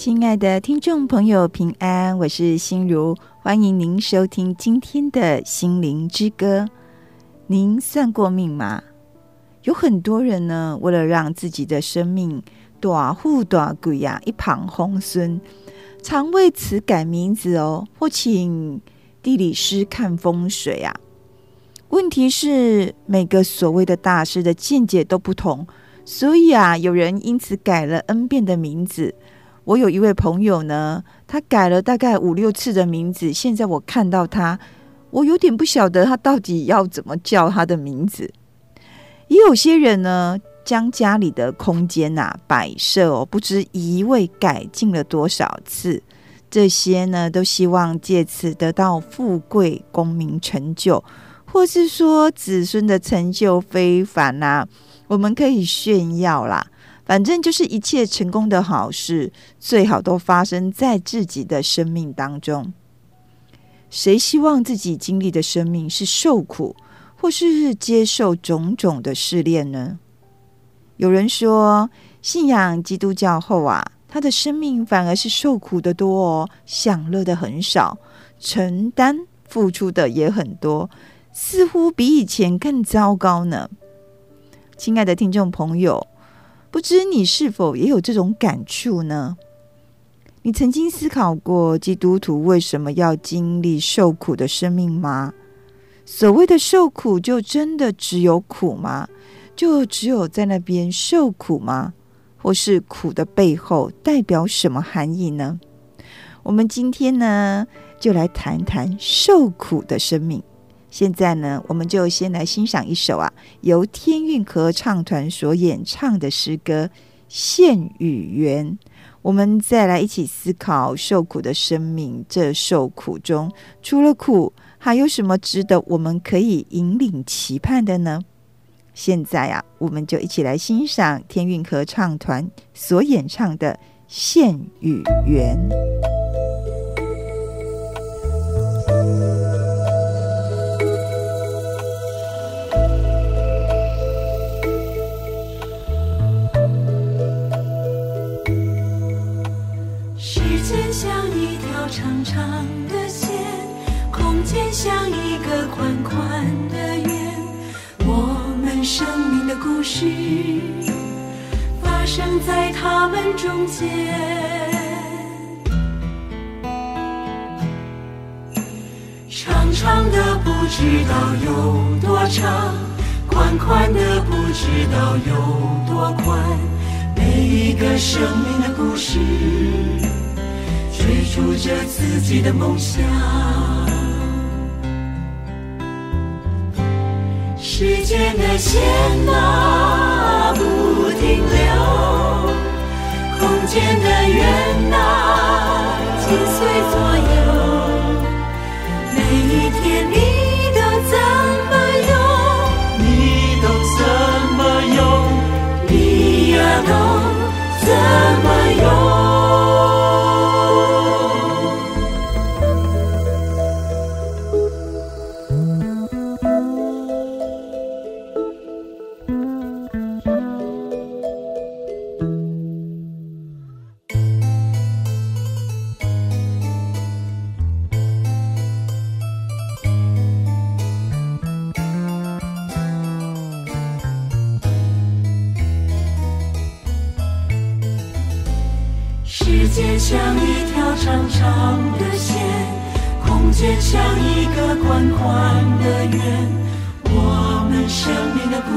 亲爱的听众朋友，平安，我是心如，欢迎您收听今天的心灵之歌。您算过命吗？有很多人呢，为了让自己的生命大富大贵呀，一帆风顺，常为此改名字哦，或请地理师看风水啊。问题是，每个所谓的大师的见解都不同，所以啊，有人因此改了 N 遍的名字。我有一位朋友呢，他改了大概五六次的名字。现在我看到他，我有点不晓得他到底要怎么叫他的名字。也有些人呢，将家里的空间呐、摆设哦，不知移位改进了多少次。这些呢，都希望借此得到富贵、功名、成就，或是说子孙的成就非凡呐、啊，我们可以炫耀啦。反正就是一切成功的好事，最好都发生在自己的生命当中。谁希望自己经历的生命是受苦，或是接受种种的试炼呢？有人说，信仰基督教后啊，他的生命反而是受苦的多哦，享乐的很少，承担付出的也很多，似乎比以前更糟糕呢。亲爱的听众朋友。不知你是否也有这种感触呢？你曾经思考过基督徒为什么要经历受苦的生命吗？所谓的受苦，就真的只有苦吗？就只有在那边受苦吗？或是苦的背后代表什么含义呢？我们今天呢，就来谈谈受苦的生命。现在呢，我们就先来欣赏一首啊，由天韵合唱团所演唱的诗歌《献与缘》。我们再来一起思考受苦的生命，这受苦中除了苦，还有什么值得我们可以引领期盼的呢？现在啊，我们就一起来欣赏天韵合唱团所演唱的《献与缘》。长长的线，空间像一个宽宽的圆，我们生命的故事发生在他们中间。长长的不知道有多长，宽宽的不知道有多宽。每一个生命的故事，追逐着自己的梦想。时间的线啊，不停留，空间的圆啊，紧随左右，每一天你。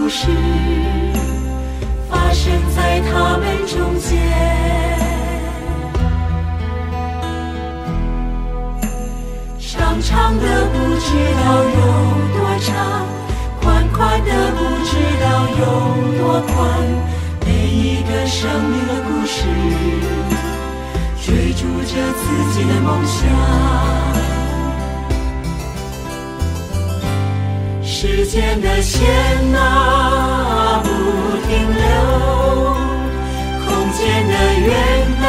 故事发生在他们中间，长长的不知道有多长，宽宽的不知道有多宽。每一个生命的故事，追逐着自己的梦想。时间的线啊不停留空间的圆啊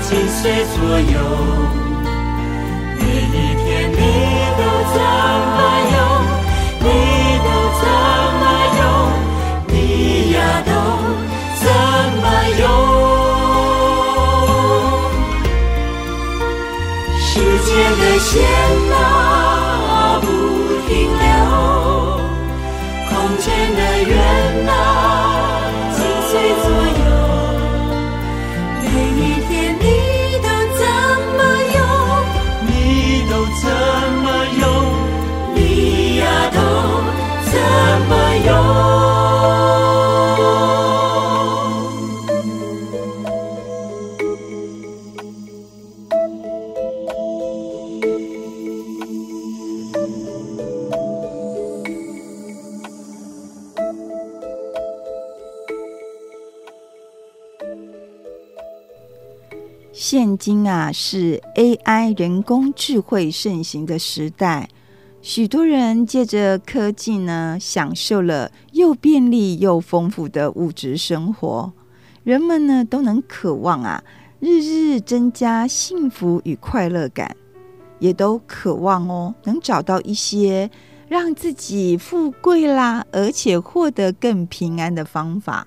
紧随左右。每一天你都怎么游你都怎么游你呀都怎么游时间的线现今啊，是 AI 人工智慧盛行的时代，许多人借着科技呢，享受了又便利又丰富的物质生活。人们呢，都能渴望啊，日日增加幸福与快乐感，也都渴望哦，能找到一些让自己富贵啦，而且获得更平安的方法。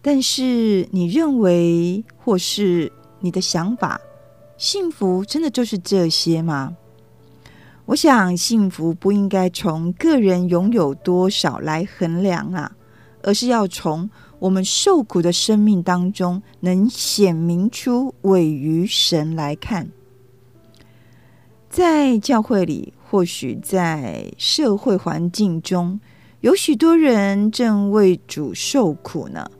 但是，你认为或是你的想法，幸福真的就是这些吗？我想，幸福不应该从个人拥有多少来衡量啊，而是要从我们受苦的生命当中，能显明出委于神来看。在教会里，或许在社会环境中，有许多人正为主受苦呢。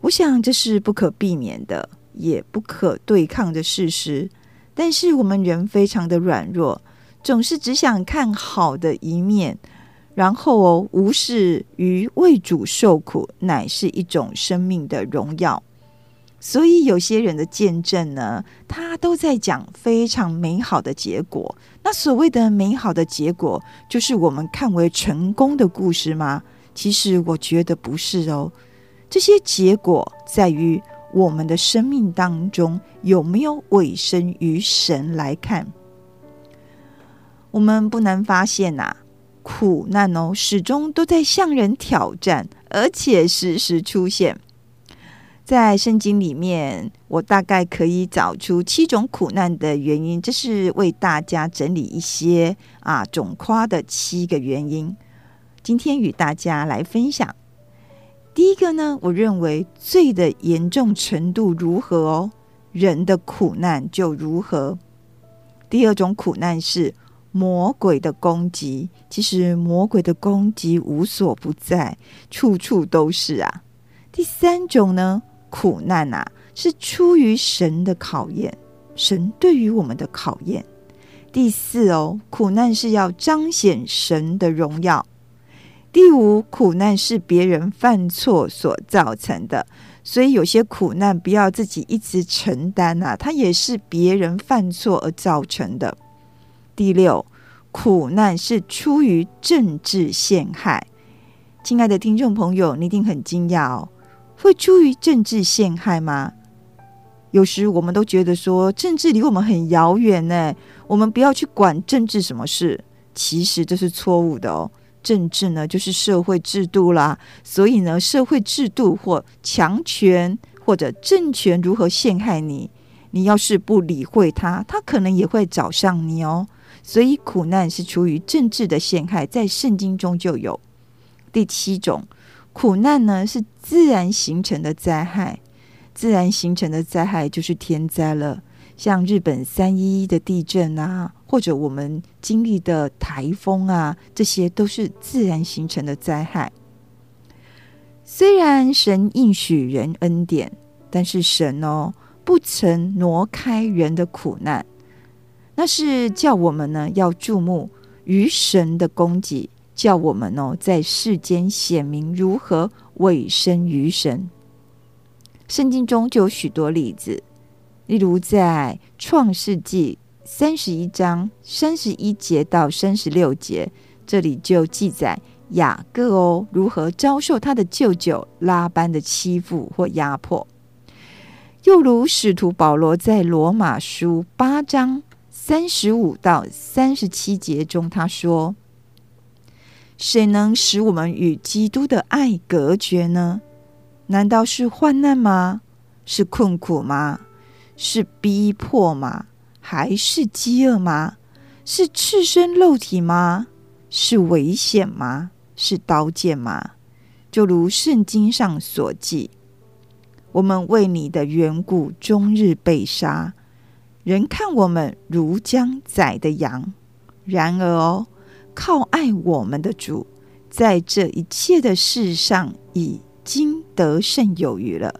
我想这是不可避免的，也不可对抗的事实。但是我们人非常的软弱，总是只想看好的一面，然后哦，无视于为主受苦乃是一种生命的荣耀。所以有些人的见证呢，他都在讲非常美好的结果。那所谓的美好的结果，就是我们看为成功的故事吗？其实我觉得不是哦。这些结果在于我们的生命当中有没有委身于神来看。我们不难发现呐、苦难哦，始终都在向人挑战，而且时时出现。在圣经里面，我大概可以找出七种苦难的原因，这是为大家整理一些啊总夸的七个原因，今天与大家来分享。第一个呢，我认为罪的严重程度如何哦，人的苦难就如何。第二种苦难是魔鬼的攻击，其实魔鬼的攻击无所不在，处处都是啊。第三种呢，苦难啊，是出于神的考验，神对于我们的考验。第四哦，苦难是要彰显神的荣耀。第五，苦难是别人犯错所造成的，所以有些苦难不要自己一直承担啊，它也是别人犯错而造成的。第六，苦难是出于政治陷害。亲爱的听众朋友，你一定很惊讶哦，会出于政治陷害吗？有时我们都觉得说政治离我们很遥远呢，我们不要去管政治什么事，其实这是错误的哦。政治呢，就是社会制度啦。所以呢，社会制度或强权或者政权如何陷害你，你要是不理会他，他可能也会找上你哦。所以苦难是出于政治的陷害，在圣经中就有。第七种苦难呢，是自然形成的灾害。自然形成的灾害就是天灾了。像日本三一一的地震啊，或者我们经历的台风啊，这些都是自然形成的灾害。虽然神应许人恩典，但是神哦，不曾挪开人的苦难，那是叫我们呢要注目于神的供给，叫我们哦在世间显明如何委身于神。圣经中就有许多例子。例如，在创世纪三十一章三十一节到三十六节，这里就记载雅各哦如何遭受他的舅舅拉班的欺负或压迫。又如使徒保罗在罗马书八章三十五到三十七节中，他说：“谁能使我们与基督的爱隔绝呢？难道是患难吗？是困苦吗？”是逼迫吗？还是饥饿吗？是赤身露体吗？是危险吗？是刀剑吗？就如圣经上所记，我们为你的缘故，终日被杀，人看我们如将宰的羊。然而哦，靠爱我们的主，在这一切的事上已经得胜有余了。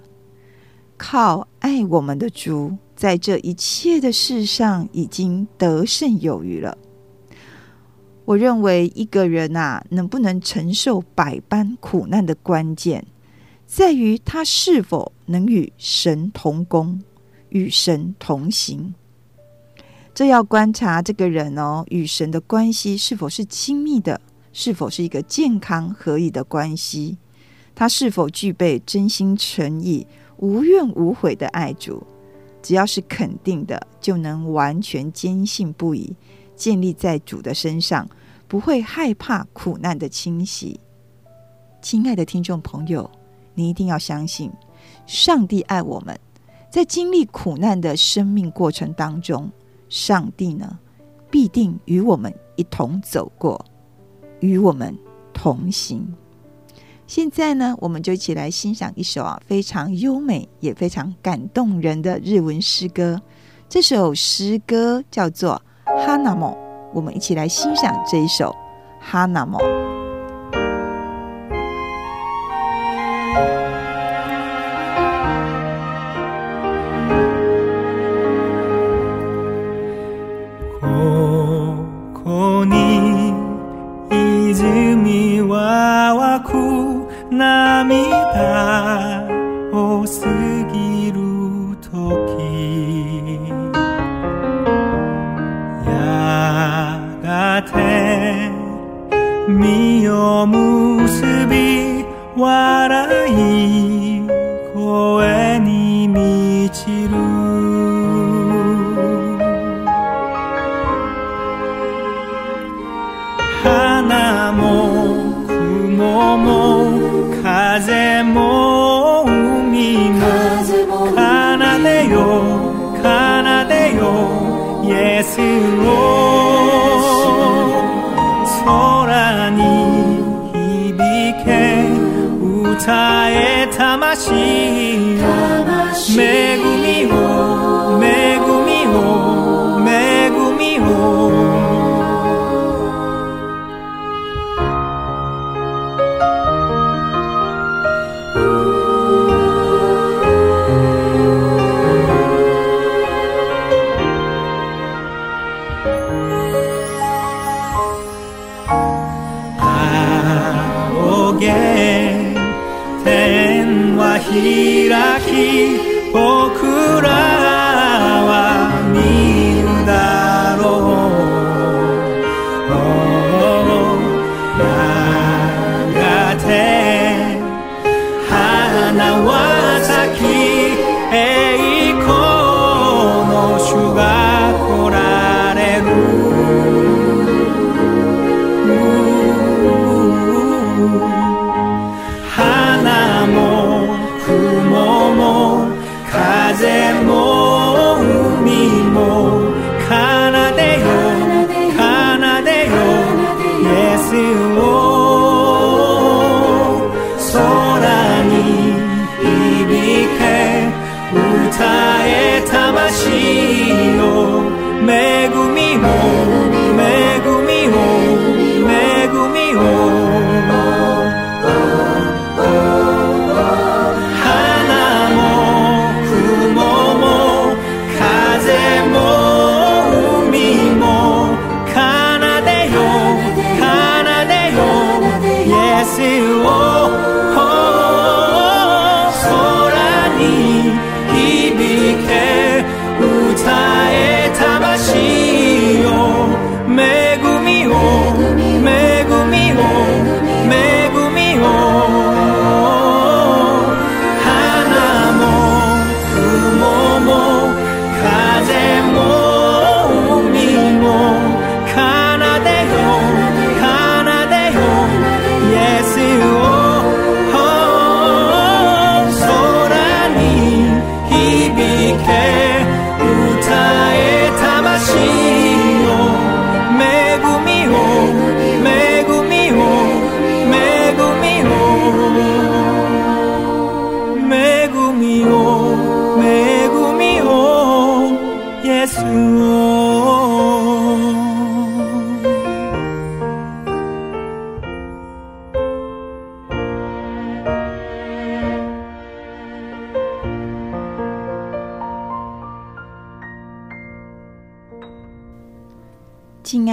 靠爱我们的主，在这一切的事上已经得胜有余了。我认为一个人啊，能不能承受百般苦难的关键，在于他是否能与神同工，与神同行。这要观察这个人哦，与神的关系是否是亲密的，是否是一个健康合一的关系，他是否具备真心诚意、无怨无悔的爱主。只要是肯定的，就能完全坚信不疑，建立在主的身上。不会害怕苦难的侵袭，亲爱的听众朋友，你一定要相信，上帝爱我们。在经历苦难的生命过程当中，上帝呢，必定与我们一同走过，与我们同行。现在呢，我们就一起来欣赏一首啊非常优美也非常感动人的日文诗歌。这首诗歌叫做《哈纳莫》。我们一起来欣赏这一首《哈纳莫》。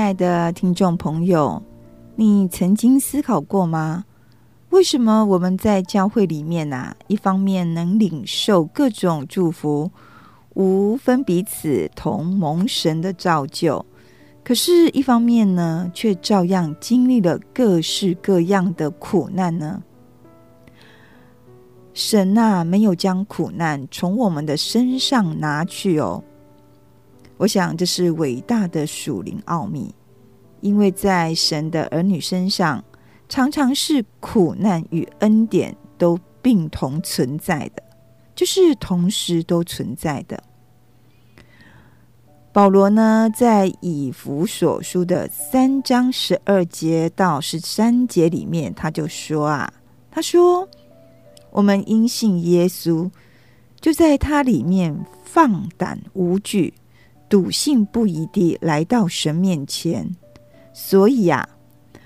亲爱的听众朋友，你曾经思考过吗？为什么我们在教会里面啊，一方面能领受各种祝福，无分彼此同蒙神的造就，可是，一方面呢，却照样经历了各式各样的苦难呢？神呐，没有将苦难从我们的身上拿去哦。我想这是伟大的属灵奥秘，因为在神的儿女身上，常常是苦难与恩典都并同存在的，就是同时都存在的。保罗呢，在以弗所书的三章十二节到十三节里面，他就说啊，他说：“我们因信耶稣，就在他里面放胆无惧。”笃信不疑地来到神面前，所以啊，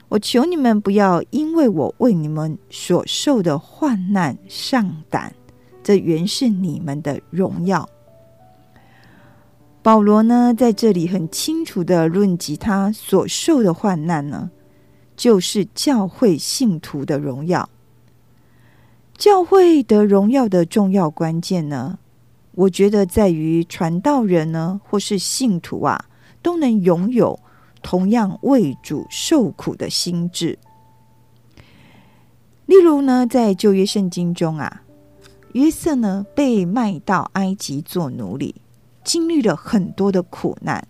我求你们不要因为我为你们所受的患难上胆，这原是你们的荣耀。保罗呢，在这里很清楚地论及他所受的患难呢，就是教会信徒的荣耀。教会得荣耀的重要关键呢，我觉得在于传道人呢，或是信徒啊，都能拥有同样为主受苦的心志。例如呢，在旧约圣经中啊，约瑟呢被卖到埃及做奴隶，经历了很多的苦难，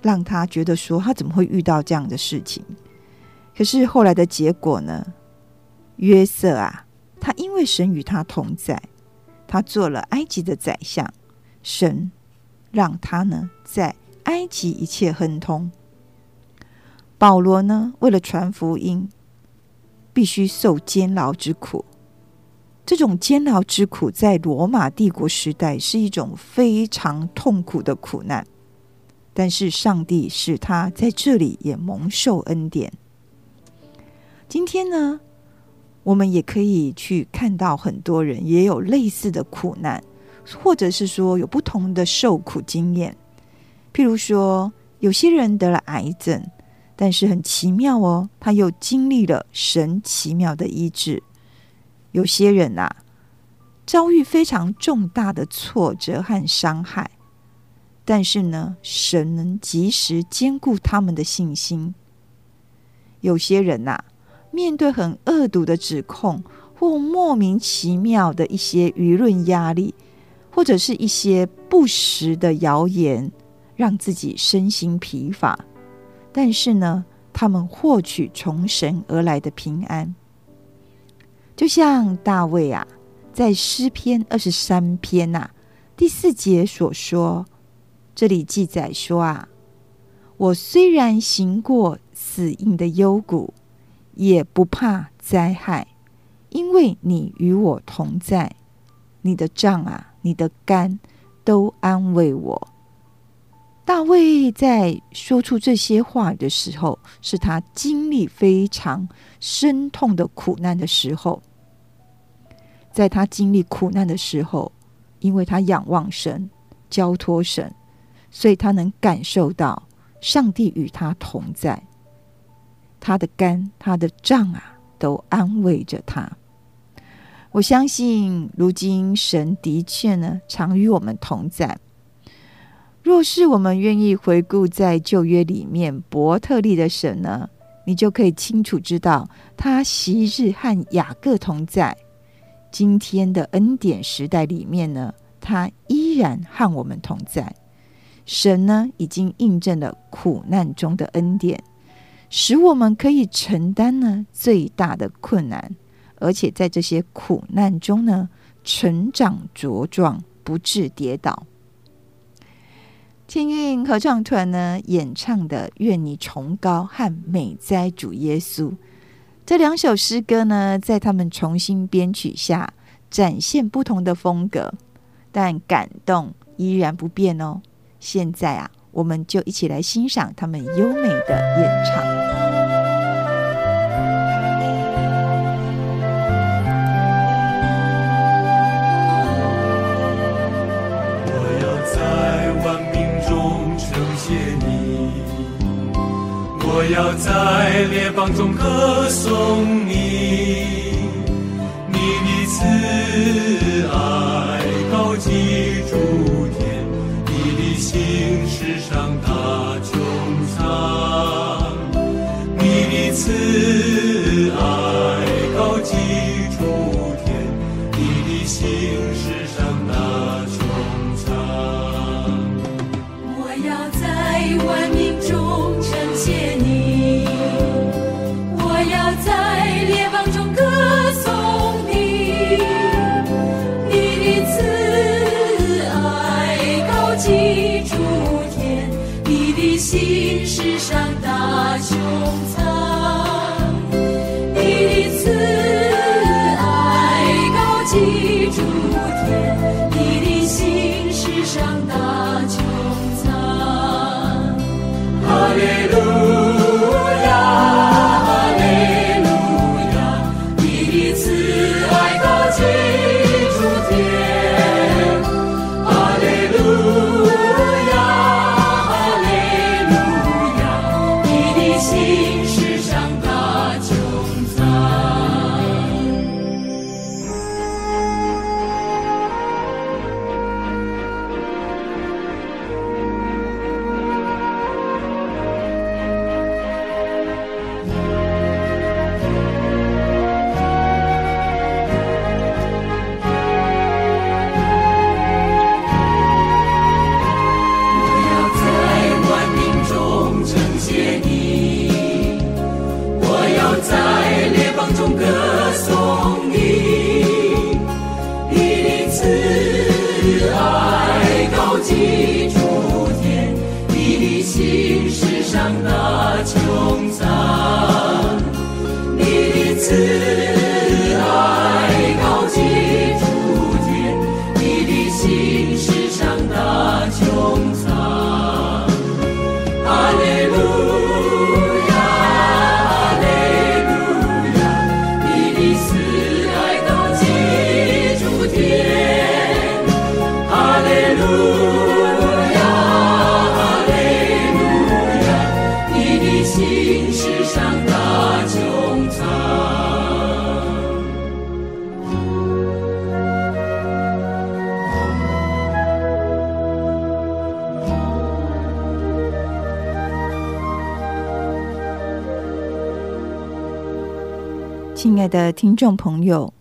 让他觉得说他怎么会遇到这样的事情？可是后来的结果呢，约瑟啊，他因为神与他同在。他做了埃及的宰相，神让他呢在埃及一切亨通。保罗呢为了传福音，必须受监牢之苦。这种监牢之苦在罗马帝国时代是一种非常痛苦的苦难，但是上帝使他在这里也蒙受恩典。今天呢，我们也可以去看到很多人也有类似的苦难，或者是说有不同的受苦经验。譬如说，有些人得了癌症，但是很奇妙哦，他又经历了神奇妙的医治。有些人啊，遭遇非常重大的挫折和伤害，但是呢，神能及时坚固他们的信心。有些人呐、面对很恶毒的指控，或莫名其妙的一些舆论压力，或者是一些不实的谣言，让自己身心疲乏。但是呢，他们获取从神而来的平安。就像大卫啊，在诗篇二十三篇呐、啊、第四节所说，这里记载说啊，我虽然行过死荫的幽谷。也不怕灾害，因为你与我同在，你的杖啊，你的竿都安慰我。大卫在说出这些话的时候，是他经历非常深痛的苦难的时候。在他经历苦难的时候，因为他仰望神，交托神，所以他能感受到上帝与他同在。他的肝，他的杖啊，都安慰着他。我相信，如今神的确呢，常与我们同在。若是我们愿意回顾在旧约里面伯特利的神呢，你就可以清楚知道，他昔日和雅各同在。今天的恩典时代里面呢，他依然和我们同在。神呢，已经印证了苦难中的恩典。使我们可以承担呢最大的困难，而且在这些苦难中呢成长茁壮，不致跌倒。天韵合唱团呢演唱的《愿你崇高》和《美哉主耶稣》这两首诗歌呢，在他们重新编曲下展现不同的风格，但感动依然不变哦。现在啊。我们就一起来欣赏他们优美的演唱。我要在万民中称谢你，我要在列邦中歌颂听众朋友，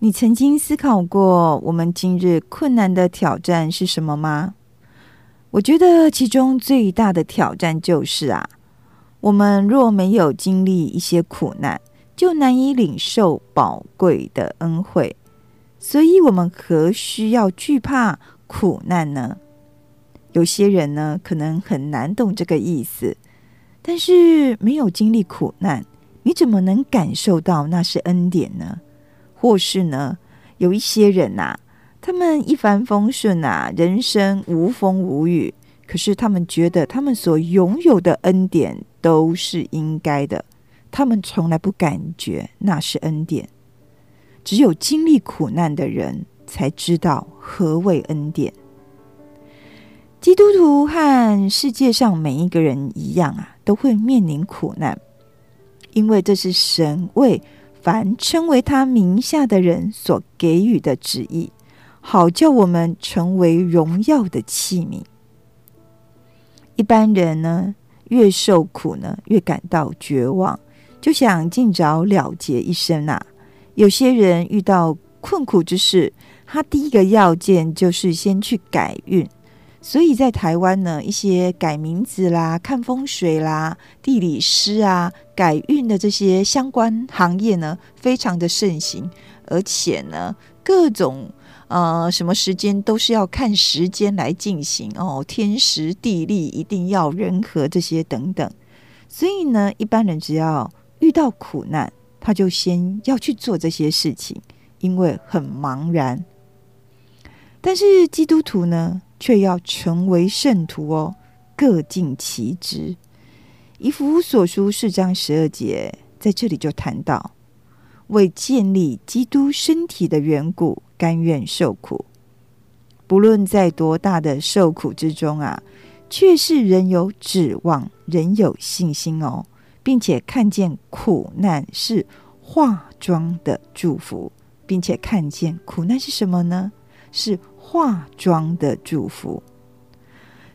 你曾经思考过我们今日困难的挑战是什么吗？我觉得其中最大的挑战就是啊，我们若没有经历一些苦难，就难以领受宝贵的恩惠。所以，我们何须要惧怕苦难呢？有些人呢，可能很难懂这个意思，但是没有经历苦难。你怎么能感受到那是恩典呢？或是呢，有一些人呐、啊，他们一帆风顺啊，人生无风无雨，可是他们觉得他们所拥有的恩典都是应该的，他们从来不感觉那是恩典。只有经历苦难的人才知道何谓恩典。基督徒和世界上每一个人一样啊，都会面临苦难。因为这是神为凡称为他名下的人所给予的旨意，好叫我们成为荣耀的器皿。一般人呢，越受苦呢，越感到绝望，就想尽早了结一生啊。有些人遇到困苦之事，他第一个要件就是先去改运。所以在台湾呢，一些改名字啦、看风水啦、地理师啊、改运的这些相关行业呢，非常的盛行，而且呢，各种呃什么时间都是要看时间来进行哦，天时地利一定要人和这些等等。所以呢，一般人只要遇到苦难，他就先要去做这些事情，因为很茫然。但是基督徒呢，却要成为圣徒哦，各尽其职。以弗所书四章十二节在这里就谈到，为建立基督身体的缘故，甘愿受苦。不论在多大的受苦之中啊，却是仍有指望，仍有信心哦。并且看见苦难是化妆的祝福，并且看见苦难是什么呢？是化妆的祝福。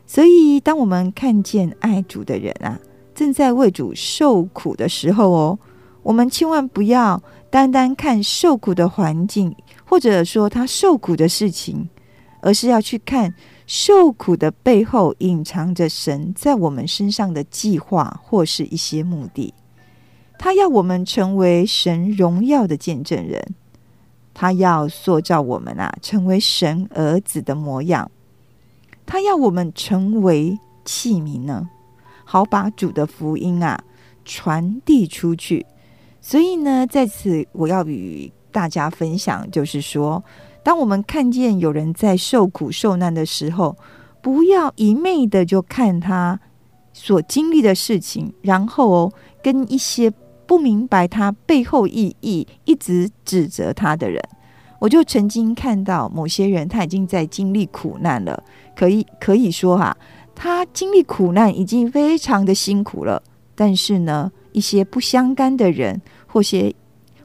所以，当我们看见爱主的人啊，正在为主受苦的时候哦，我们千万不要单单看受苦的环境，或者说他受苦的事情，而是要去看受苦的背后隐藏着神在我们身上的计划或是一些目的。他要我们成为神荣耀的见证人，他要塑造我们啊，成为神儿子的模样。他要我们成为器皿呢，好把主的福音啊传递出去。所以呢，在此我要与大家分享，就是说，当我们看见有人在受苦受难的时候，不要一昧的就看他所经历的事情，然后哦，跟一些不明白他背后意义、一直指责他的人。我就曾经看到某些人，他已经在经历苦难了，可以可以说哈、他经历苦难已经非常的辛苦了。但是呢，一些不相干的人，或些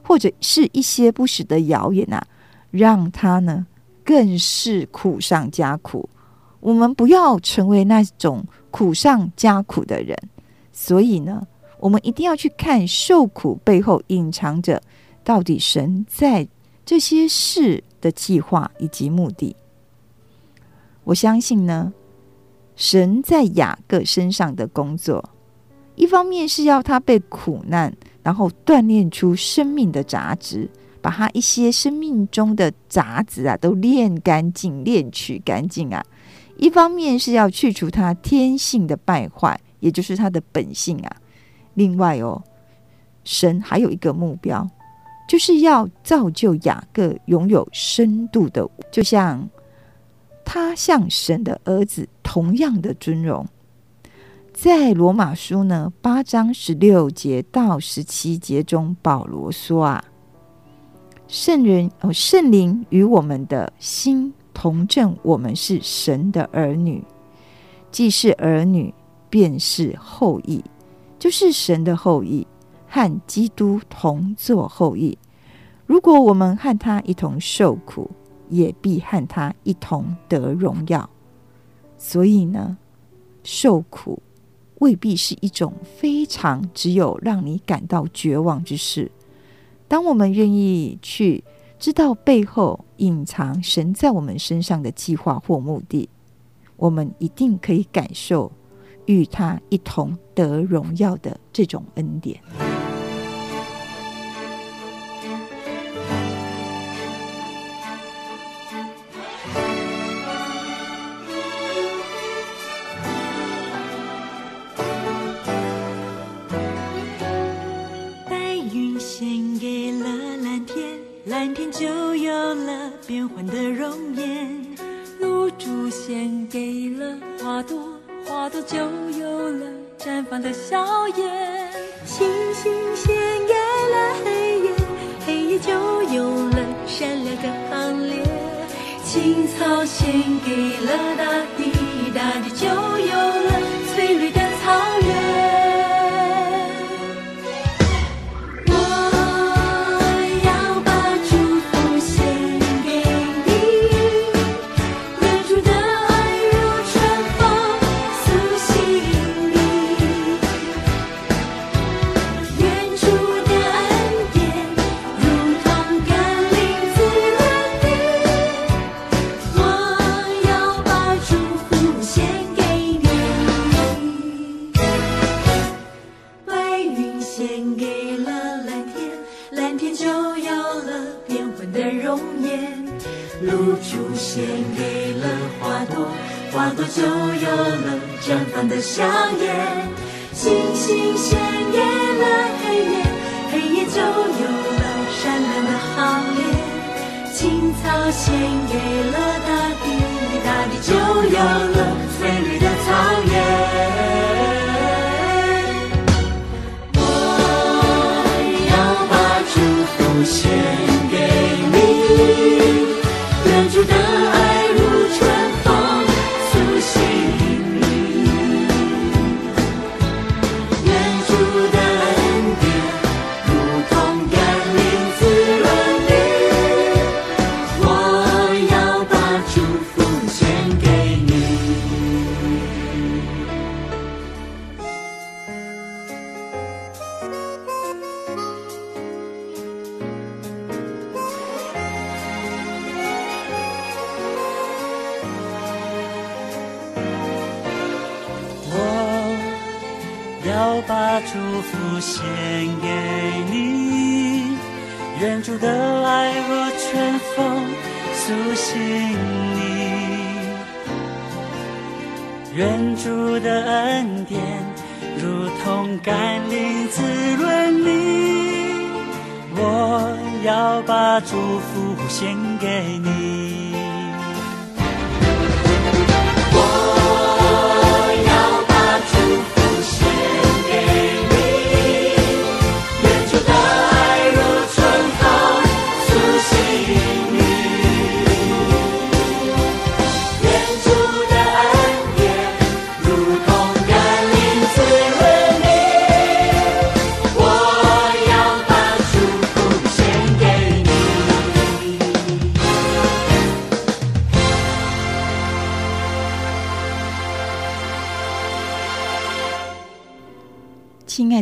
或者是一些不实的谣言啊，让他呢更是苦上加苦。我们不要成为那种苦上加苦的人，所以呢，我们一定要去看受苦背后隐藏着到底神在。这些事的计划以及目的，我相信呢，神在雅各身上的工作，一方面是要他被苦难，然后锻炼出生命的杂质，把他一些生命中的杂质啊都炼干净、炼取干净啊；一方面是要去除他天性的败坏，也就是他的本性啊。另外哦，神还有一个目标。就是要造就雅各拥有深度的，就像他像神的儿子同样的尊荣。在罗马书呢八章十六节到十七节中，保罗说啊，圣人哦，圣灵与我们的心同证，我们是神的儿女，既是儿女，便是后裔，就是神的后裔。和基督同作后裔，如果我们和他一同受苦，也必和他一同得荣耀。所以呢，受苦未必是一种非常只有让你感到绝望之事。当我们愿意去知道背后隐藏神在我们身上的计划或目的，我们一定可以感受与他一同得荣耀的这种恩典。白云献给了蓝天，蓝天就有了变幻的容颜，露珠献给了花朵。花朵就有了绽放的笑颜，星星献给了黑夜，黑夜就有了闪亮的行列，青草献给了大地，大地就。我把祝福献给你，愿主的爱如春风苏醒你，愿主的恩典如同甘霖滋润你，我要把祝福献给你。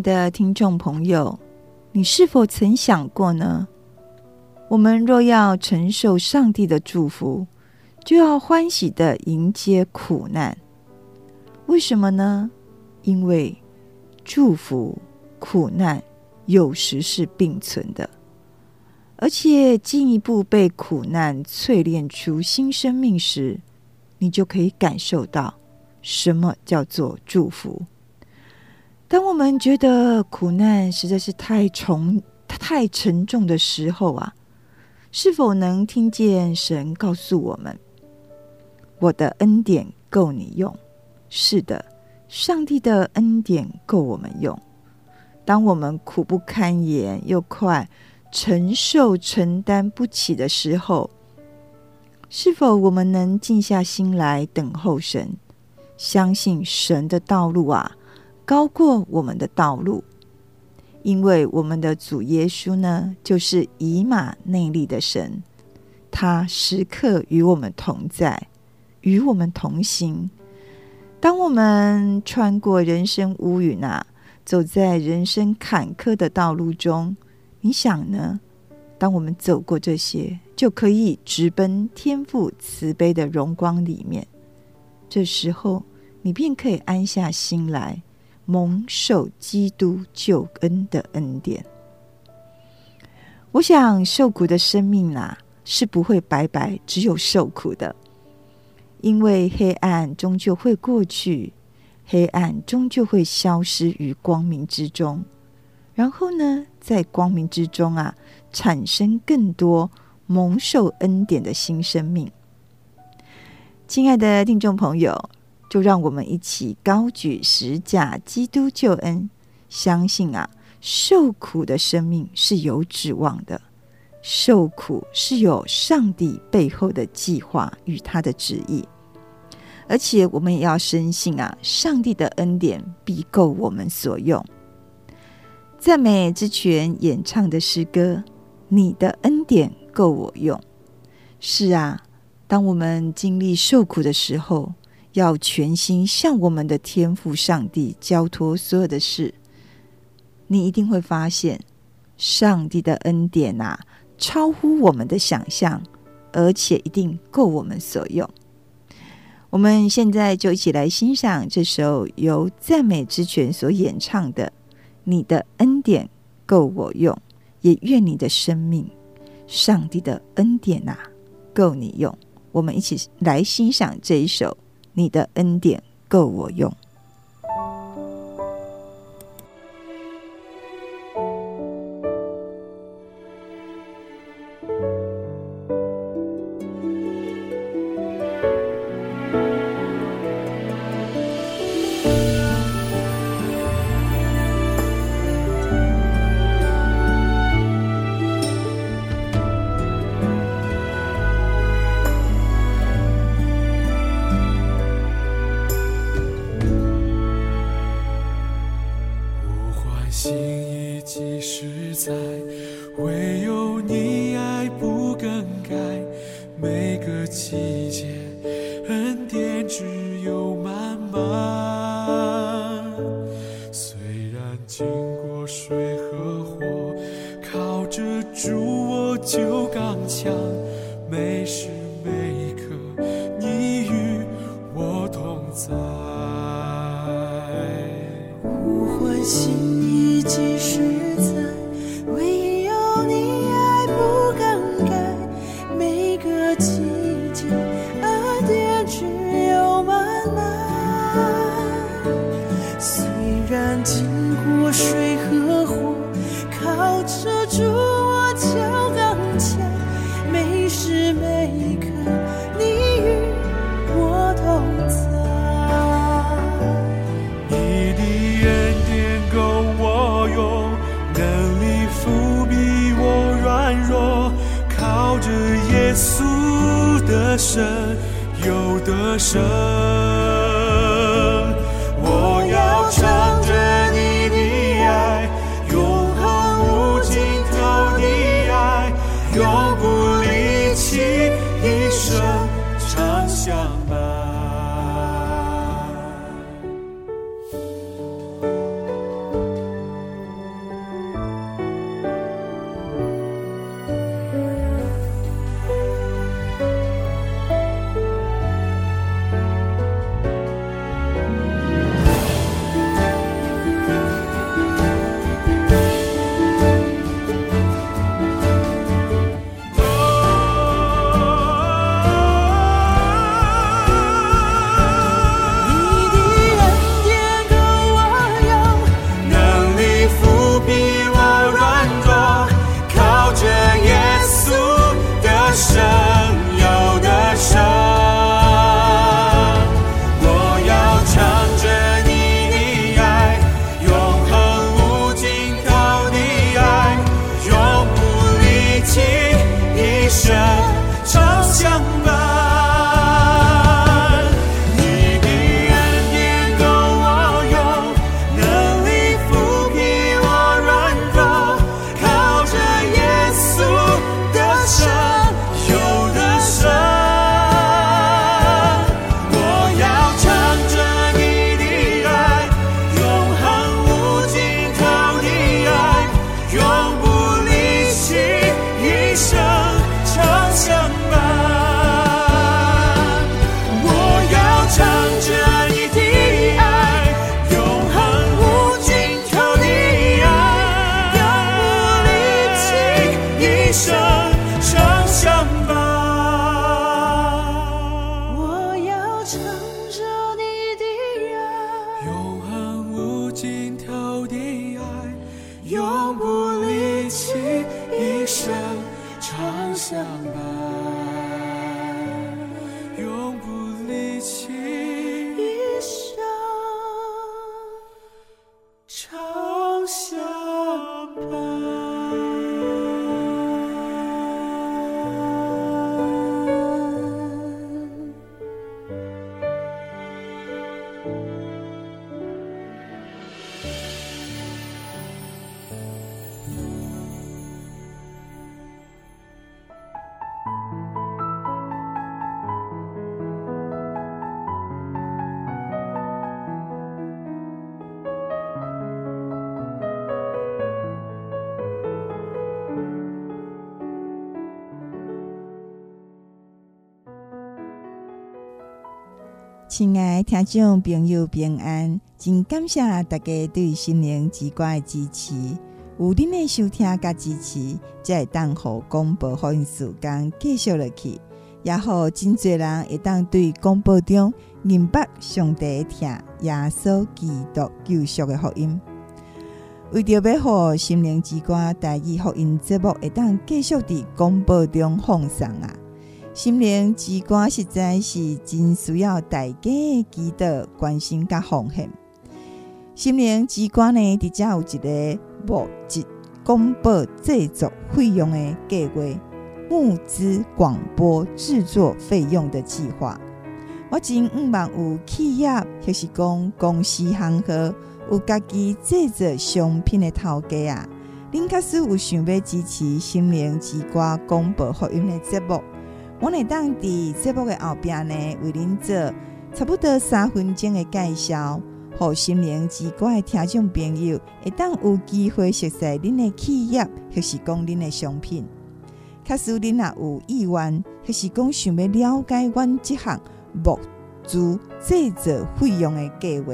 的听众朋友，你是否曾想过呢？我们若要承受上帝的祝福，就要欢喜地迎接苦难。为什么呢？因为祝福、苦难有时是并存的，而且进一步被苦难淬炼出新生命时，你就可以感受到什么叫做祝福。当我们觉得苦难实在是太重、太沉重的时候啊，是否能听见神告诉我们：“我的恩典够你用。”是的，上帝的恩典够我们用。当我们苦不堪言又快承受、承担不起的时候，是否我们能静下心来等候神，相信神的道路啊？高过我们的道路，因为我们的主耶稣呢，就是以马内利的神，他时刻与我们同在，与我们同行。当我们穿过人生乌云啊，走在人生坎坷的道路中，你想呢？当我们走过这些，就可以直奔天父慈悲的荣光里面。这时候，你便可以安下心来。蒙受基督救恩的恩典，我想受苦的生命啊，是不会白白只有受苦的，因为黑暗终究会过去，黑暗终究会消失于光明之中，然后呢，在光明之中啊，产生更多蒙受恩典的新生命。亲爱的听众朋友。就让我们一起高举十架基督救恩，相信啊，受苦的生命是有指望的，受苦是有上帝背后的计划与他的旨意，而且我们也要深信啊，上帝的恩典必够我们所用。赞美之泉演唱的诗歌，你的恩典够我用。是啊，当我们经历受苦的时候。要全心向我们的天父上帝交托所有的事，你一定会发现，上帝的恩典啊，超乎我们的想象，而且一定够我们所用。我们现在就一起来欣赏这首由赞美之泉所演唱的《你的恩典够我用》，也愿你的生命，上帝的恩典啊，够你用。我们一起来欣赏这一首。你的恩典够我用。心已经是亲爱听众朋友平安，真感谢大家对心灵之光的支持。有恁的收听甲支持，才会当互广播福音时间继续落去，也好真侪人会当对广播中明白上帝听耶稣基督救赎的福音。为着要互心灵之歌台语福音节目会当继续伫广播中放送啊！心灵之歌实在是真需要大家的祈祷、关心甲奉献。心灵之歌呢，伫遮有一个募集广播制作费用的计划，募资广播制作费用的计划。我真毋茫有企业或是讲公司行号，有家己制作商品的头家啊，恁确实有想要支持心灵之歌广播福音的节目。我会当伫节目的后边呢，为您做差不多三分钟的介绍，互心灵之歌的听众朋友会当有机会熟悉恁的企业，或是讲恁的商品。假使恁若有意愿，或是讲想要了解阮这项募资制作费用的计划，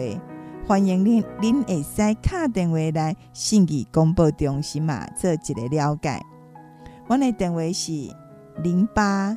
欢迎您，您会使敲电话来信义广播中心嘛，做一个了解。我的电话是零八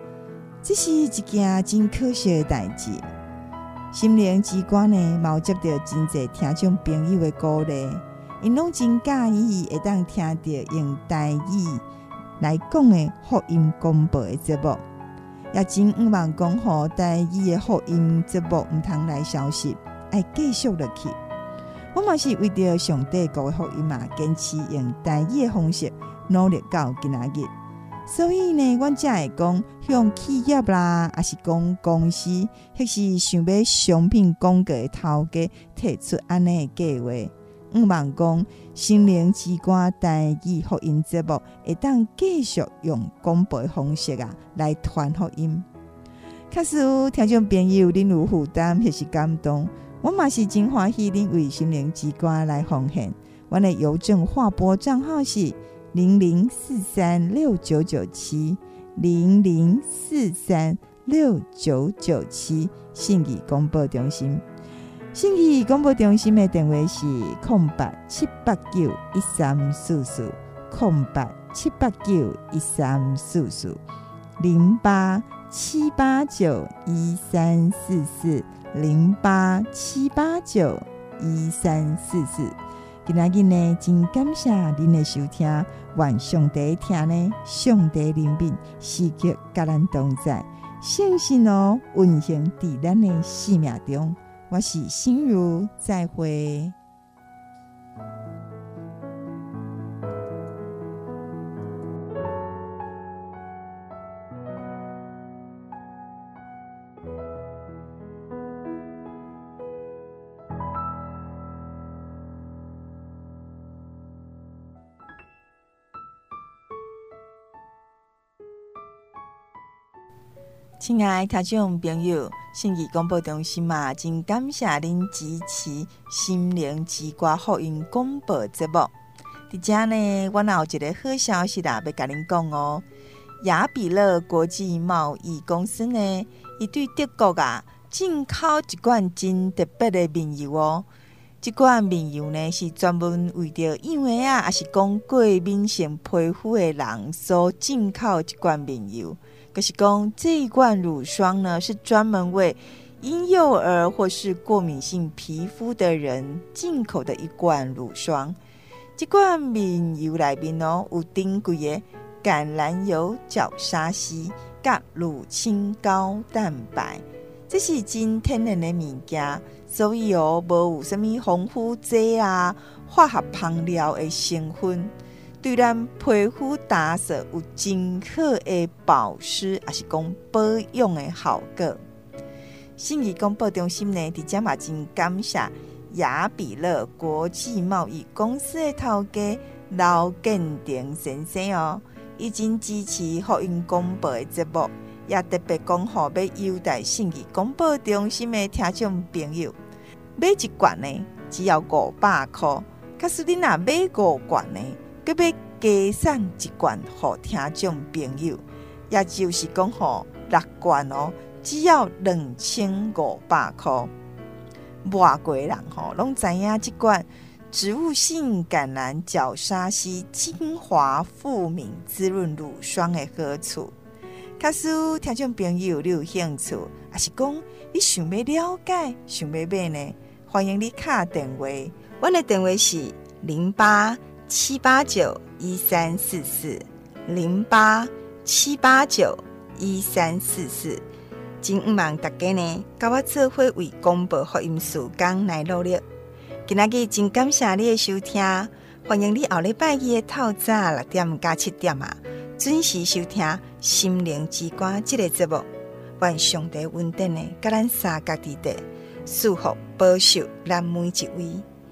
这是一件真可惜的代志。心灵之歌呢，冒接到真侪听众朋友的鼓励，因拢真介意会当听到用台语来讲的福音广播的节目，也真毋茫讲吼台语的福音节目毋通来消失。爱继续落去，我嘛是为着上帝国的福音嘛，坚持用台语的方式努力到今仔日。所以呢，我才会讲向企业啦，还是讲公司，迄是想要商品广告的头家提出安尼的计划。毋茫讲心灵之歌台语福音节目，会当继续用广播的方式啊来传福音。假使听众朋友恁有负担，还是感动。我嘛是真欢喜，恁为心灵之歌来奉献。我的邮政划拨账号是零零四三六九九七零零四三六九九七，信义广播中心。信义广播中心的电话是空八七八九一三四四空八七八九一三四四零八七八九一三四四。零八七八九一三四四，今仔日呢，真感谢您的收听。愿上帝听呢，上帝怜悯，时刻甲咱同在，相信哦，运行伫咱的生命中。我是心如，再会。亲爱的听众朋友，信义广播中心嘛，真感谢您支持心灵之歌福音广播节目。在这呢，我有一个好消息啦，要跟您讲哦。雅比乐国际贸易公司呢，伊对德国啊进口一罐真特别的面油哦。这罐面油呢，是专门为着因为啊，也是讲过敏性皮肤的人所进口一罐面油。可是讲这一罐乳霜呢，是专门为婴幼儿或是过敏性皮肤的人进口的一罐乳霜。这罐面油来面哦，有珍贵的橄榄油、角鲨烯、甲乳清高蛋白，这是真天然的物件，所以哦，无有什么防腐剂啊、化学香料的成分。对咱皮肤打扫有真好的保湿，还是讲保养的效果。信义广播中心呢，伫遮嘛真感谢雅比乐国际贸易公司的头家刘建廷先生哦，已经支持福音广播的节目，也特别讲好要优待信义广播中心的听众朋友，买一罐呢只要五百块，可是你若买五罐呢？佮要加送一罐，互听众朋友，也就是讲吼六罐哦，只要两千五百块。外国人吼拢知影，即罐植物性橄榄角鲨烯精华富敏滋润乳霜的好处。假使听众朋友你有兴趣，还是讲你想要了解、想要买呢？欢迎你敲电话，我的电话是零八。七八九一三四四零八七八九一三四四，真毋茫大家呢，甲我做伙为广播福音事工来努力。今仔日真感谢你的收听，欢迎你后礼拜日的透早六点加七点啊，准时收听心灵之歌这个节目。愿上帝稳定的，甲咱三角地带，祝福保守咱每一位。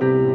就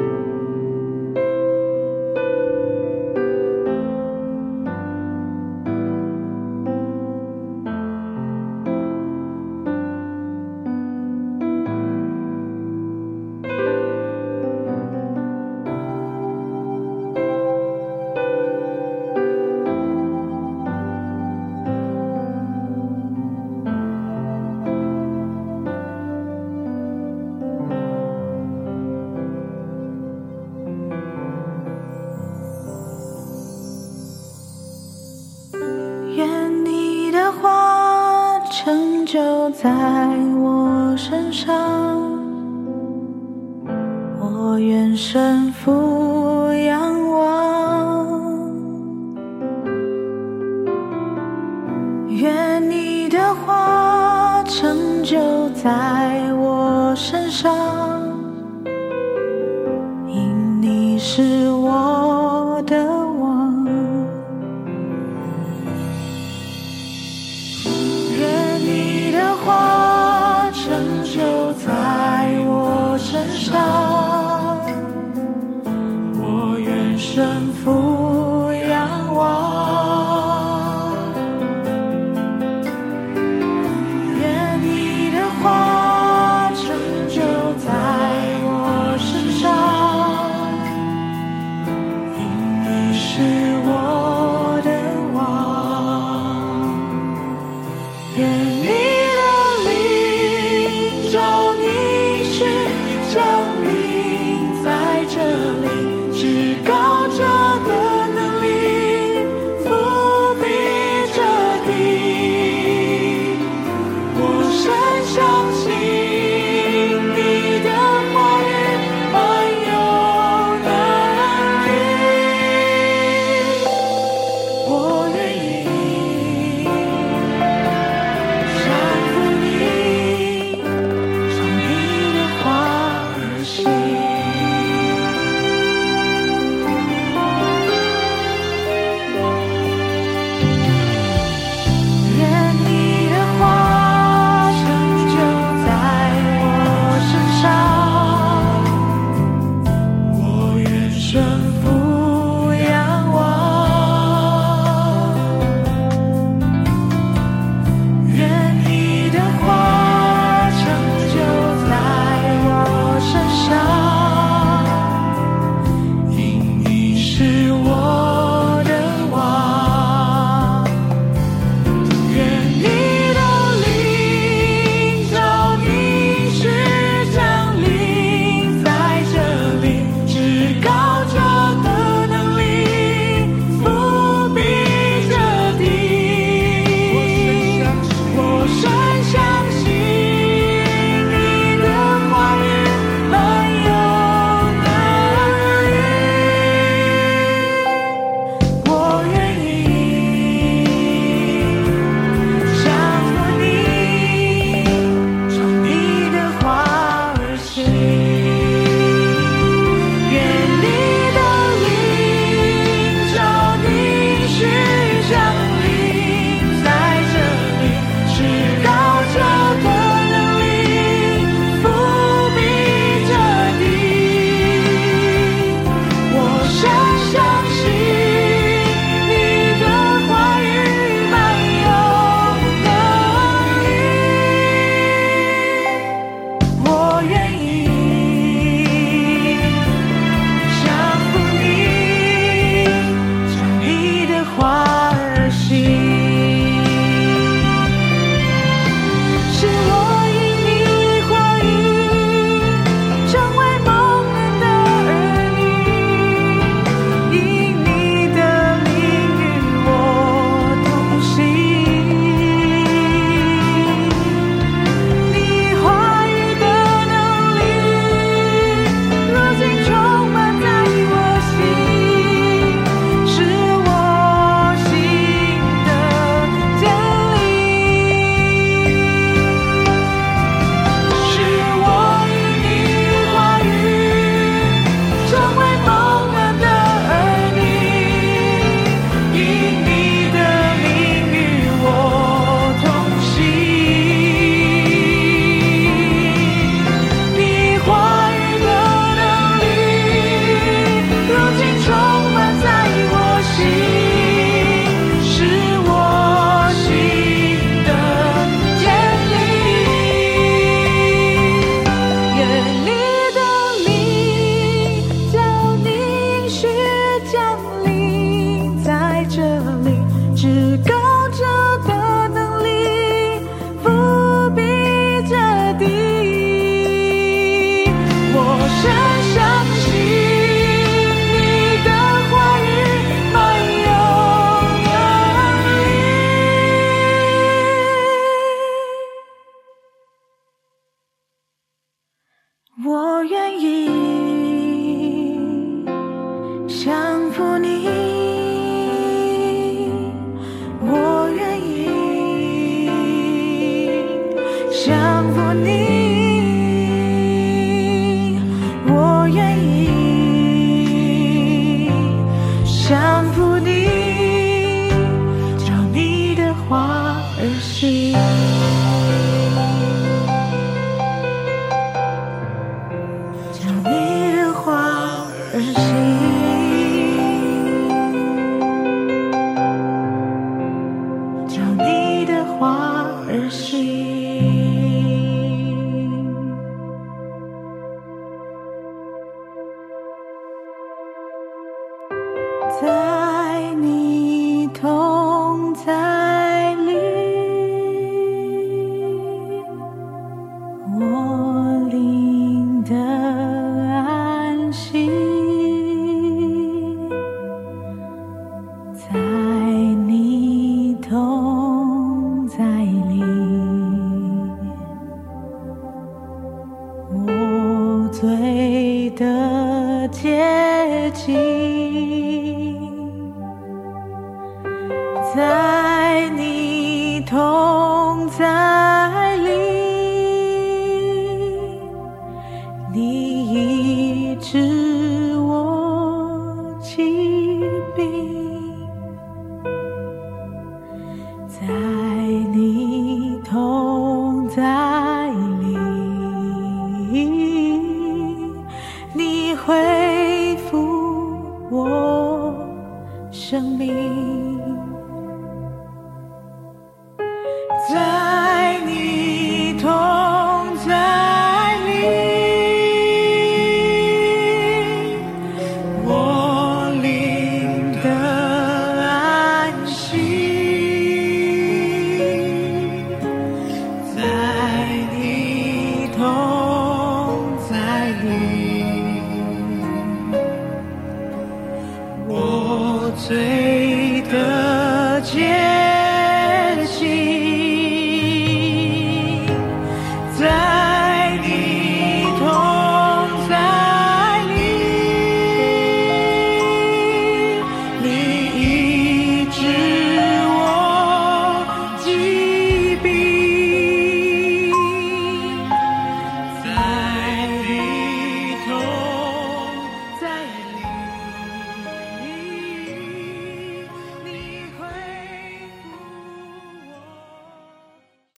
最。